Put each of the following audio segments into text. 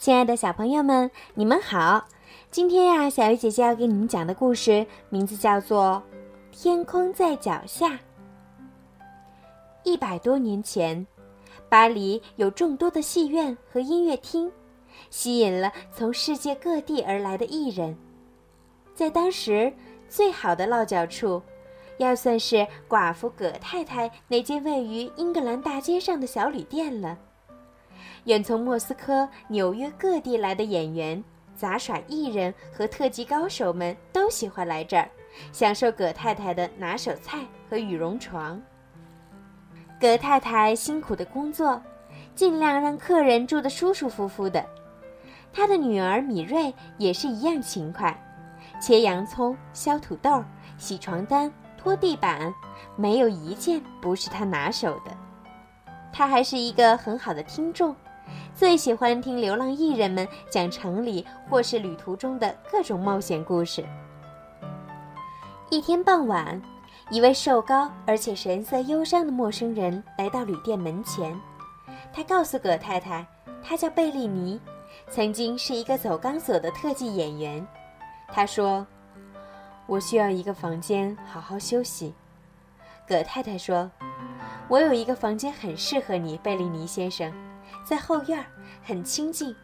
亲爱的小朋友们，你们好！今天呀，小鱼姐姐要给你们讲的故事名字叫做《天空在脚下》。一百多年前，巴黎有众多的戏院和音乐厅，吸引了从世界各地而来的艺人。在当时，最好的落脚处，要算是寡妇葛太太那间位于英格兰大街上的小旅店了。远从莫斯科、纽约各地来的演员、杂耍艺人和特技高手们都喜欢来这儿，享受葛太太的拿手菜和羽绒床。葛太太辛苦的工作，尽量让客人住得舒舒服服的。她的女儿米瑞也是一样勤快，切洋葱、削土豆、洗床单、拖地板，没有一件不是她拿手的。他还是一个很好的听众。最喜欢听流浪艺人们讲城里或是旅途中的各种冒险故事。一天傍晚，一位瘦高而且神色忧伤的陌生人来到旅店门前。他告诉葛太太，他叫贝利尼，曾经是一个走钢索的特技演员。他说：“我需要一个房间好好休息。”葛太太说：“我有一个房间很适合你，贝利尼先生。”在后院，很清静，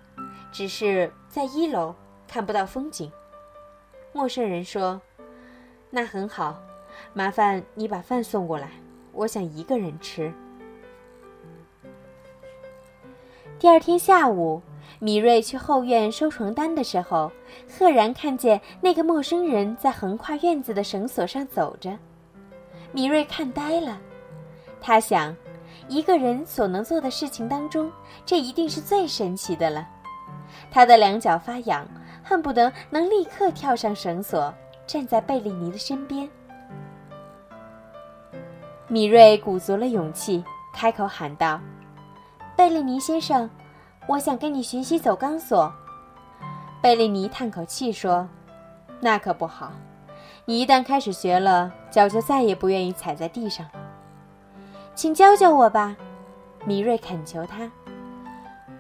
只是在一楼看不到风景。陌生人说：“那很好，麻烦你把饭送过来，我想一个人吃。”第二天下午，米瑞去后院收床单的时候，赫然看见那个陌生人在横跨院子的绳索上走着。米瑞看呆了，他想。一个人所能做的事情当中，这一定是最神奇的了。他的两脚发痒，恨不得能立刻跳上绳索，站在贝利尼的身边。米瑞鼓足了勇气，开口喊道：“贝利尼先生，我想跟你学习走钢索。”贝利尼叹口气说：“那可不好，你一旦开始学了，脚就再也不愿意踩在地上了。”请教教我吧，米瑞恳求他。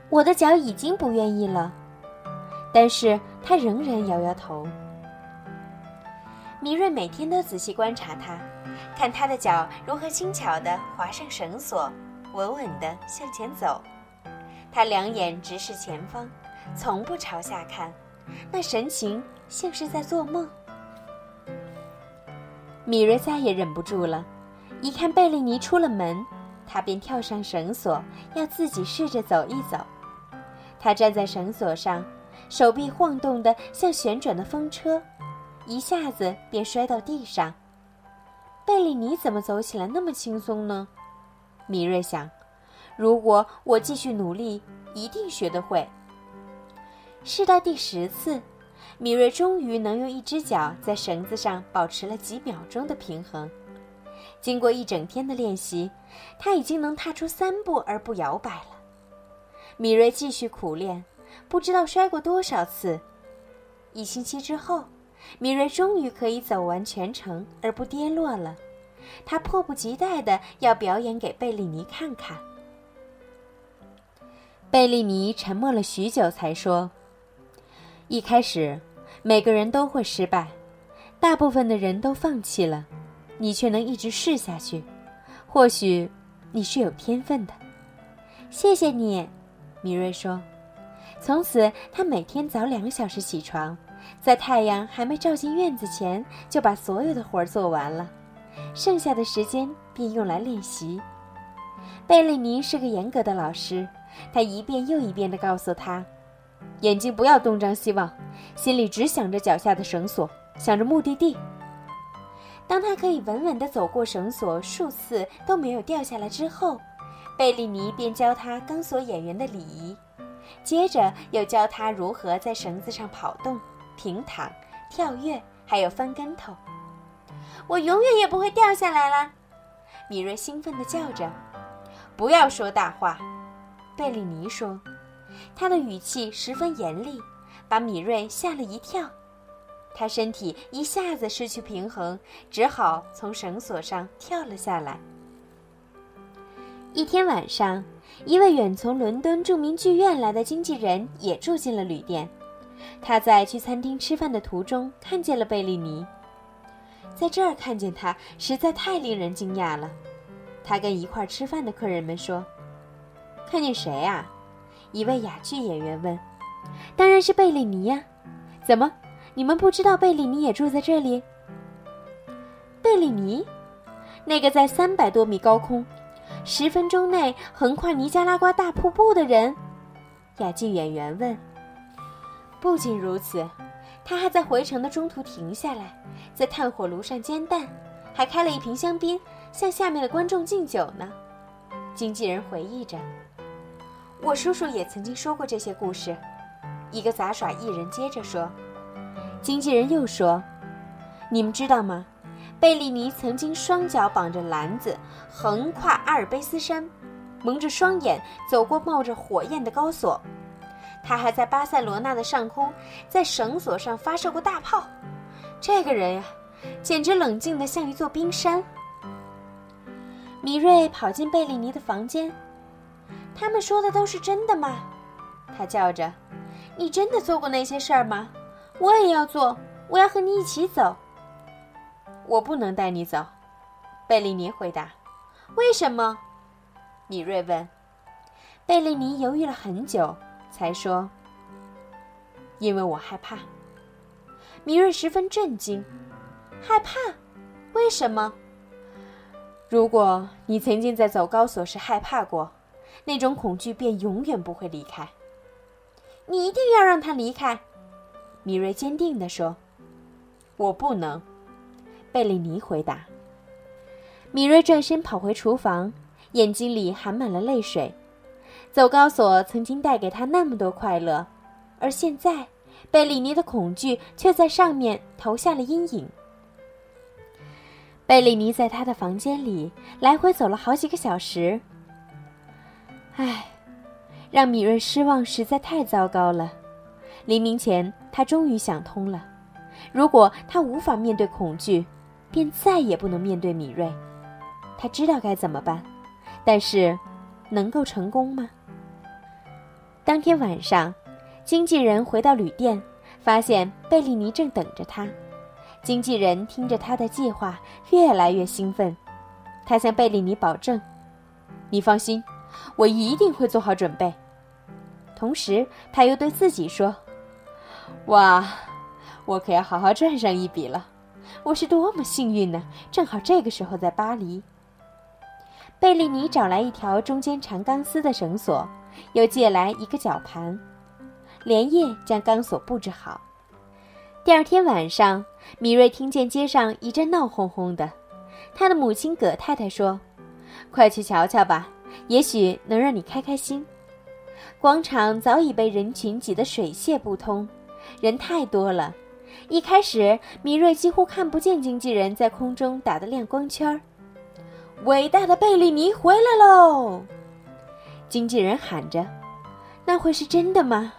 我的脚已经不愿意了，但是他仍然摇摇头。米瑞每天都仔细观察他，看他的脚如何轻巧地划上绳索，稳稳地向前走。他两眼直视前方，从不朝下看，那神情像是在做梦。米瑞再也忍不住了。一看贝利尼出了门，他便跳上绳索，要自己试着走一走。他站在绳索上，手臂晃动得像旋转的风车，一下子便摔到地上。贝利尼怎么走起来那么轻松呢？米瑞想，如果我继续努力，一定学得会。试到第十次，米瑞终于能用一只脚在绳子上保持了几秒钟的平衡。经过一整天的练习，他已经能踏出三步而不摇摆了。米瑞继续苦练，不知道摔过多少次。一星期之后，米瑞终于可以走完全程而不跌落了。他迫不及待地要表演给贝利尼看看。贝利尼沉默了许久，才说：“一开始，每个人都会失败，大部分的人都放弃了。”你却能一直试下去，或许你是有天分的。谢谢你，米瑞说。从此，他每天早两个小时起床，在太阳还没照进院子前，就把所有的活儿做完了，剩下的时间便用来练习。贝利尼是个严格的老师，他一遍又一遍地告诉他：眼睛不要东张西望，心里只想着脚下的绳索，想着目的地。当他可以稳稳地走过绳索数次都没有掉下来之后，贝利尼便教他钢索演员的礼仪，接着又教他如何在绳子上跑动、平躺、跳跃，还有翻跟头。我永远也不会掉下来啦！米瑞兴奋地叫着。“不要说大话！”贝利尼说，他的语气十分严厉，把米瑞吓了一跳。他身体一下子失去平衡，只好从绳索上跳了下来。一天晚上，一位远从伦敦著名剧院来的经纪人也住进了旅店。他在去餐厅吃饭的途中看见了贝利尼，在这儿看见他实在太令人惊讶了。他跟一块吃饭的客人们说：“看见谁啊？”一位哑剧演员问：“当然是贝利尼呀！怎么，你们不知道贝利尼也住在这里？”贝利尼，那个在三百多米高空。十分钟内横跨尼加拉瓜大瀑布的人，哑剧演员问。不仅如此，他还在回程的中途停下来，在炭火炉上煎蛋，还开了一瓶香槟，向下面的观众敬酒呢。经纪人回忆着：“我叔叔也曾经说过这些故事。”一个杂耍艺人接着说。经纪人又说：“你们知道吗？”贝利尼曾经双脚绑着篮子，横跨阿尔卑斯山，蒙着双眼走过冒着火焰的高索。他还在巴塞罗那的上空，在绳索上发射过大炮。这个人呀，简直冷静的像一座冰山。米瑞跑进贝利尼的房间，他们说的都是真的吗？他叫着：“你真的做过那些事儿吗？我也要做，我要和你一起走。”我不能带你走，贝利尼回答。为什么？米瑞问。贝利尼犹豫了很久，才说：“因为我害怕。”米瑞十分震惊：“害怕？为什么？”如果你曾经在走高索时害怕过，那种恐惧便永远不会离开。你一定要让他离开，米瑞坚定地说：“我不能。”贝利尼回答。米瑞转身跑回厨房，眼睛里含满了泪水。走高索曾经带给他那么多快乐，而现在，贝利尼的恐惧却在上面投下了阴影。贝利尼在他的房间里来回走了好几个小时。唉，让米瑞失望实在太糟糕了。黎明前，他终于想通了：如果他无法面对恐惧，便再也不能面对米瑞，他知道该怎么办，但是，能够成功吗？当天晚上，经纪人回到旅店，发现贝利尼正等着他。经纪人听着他的计划，越来越兴奋。他向贝利尼保证：“你放心，我一定会做好准备。”同时，他又对自己说：“哇，我可要好好赚上一笔了。”我是多么幸运呢！正好这个时候在巴黎。贝利尼找来一条中间缠钢丝的绳索，又借来一个绞盘，连夜将钢索布置好。第二天晚上，米瑞听见街上一阵闹哄哄的，他的母亲葛太太说：“快去瞧瞧吧，也许能让你开开心。”广场早已被人群挤得水泄不通，人太多了。一开始，米瑞几乎看不见经纪人在空中打的亮光圈儿。伟大的贝利尼回来喽！经纪人喊着：“那会是真的吗？”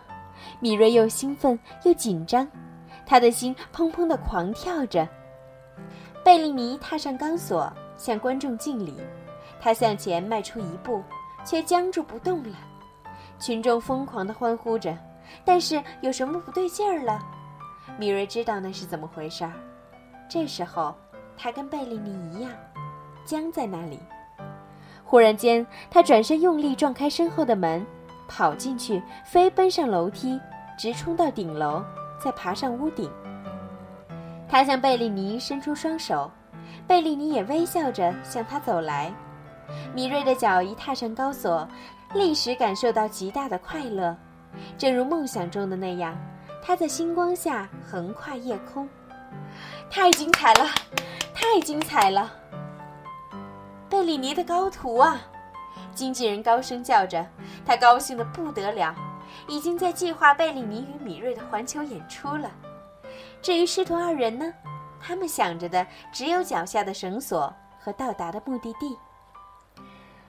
米瑞又兴奋又紧张，他的心砰砰地狂跳着。贝利尼踏上钢索，向观众敬礼。他向前迈出一步，却僵住不动了。群众疯狂地欢呼着，但是有什么不对劲儿了？米瑞知道那是怎么回事儿。这时候，他跟贝利尼一样，僵在那里。忽然间，他转身用力撞开身后的门，跑进去，飞奔上楼梯，直冲到顶楼，再爬上屋顶。他向贝利尼伸出双手，贝利尼也微笑着向他走来。米瑞的脚一踏上高索，立时感受到极大的快乐，正如梦想中的那样。他在星光下横跨夜空，太精彩了，太精彩了！贝里尼的高徒啊！经纪人高声叫着，他高兴的不得了，已经在计划贝里尼与米瑞的环球演出了。至于师徒二人呢，他们想着的只有脚下的绳索和到达的目的地。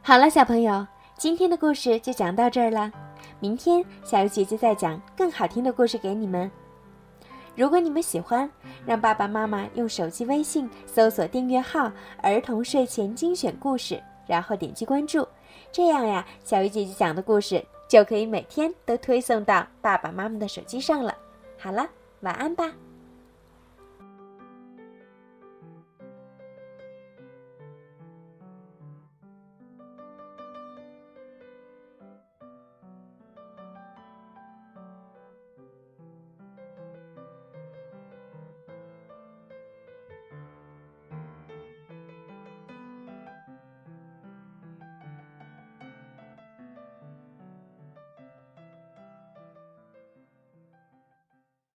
好了，小朋友，今天的故事就讲到这儿了。明天，小鱼姐姐再讲更好听的故事给你们。如果你们喜欢，让爸爸妈妈用手机微信搜索订阅号“儿童睡前精选故事”，然后点击关注，这样呀，小鱼姐姐讲的故事就可以每天都推送到爸爸妈妈的手机上了。好了，晚安吧。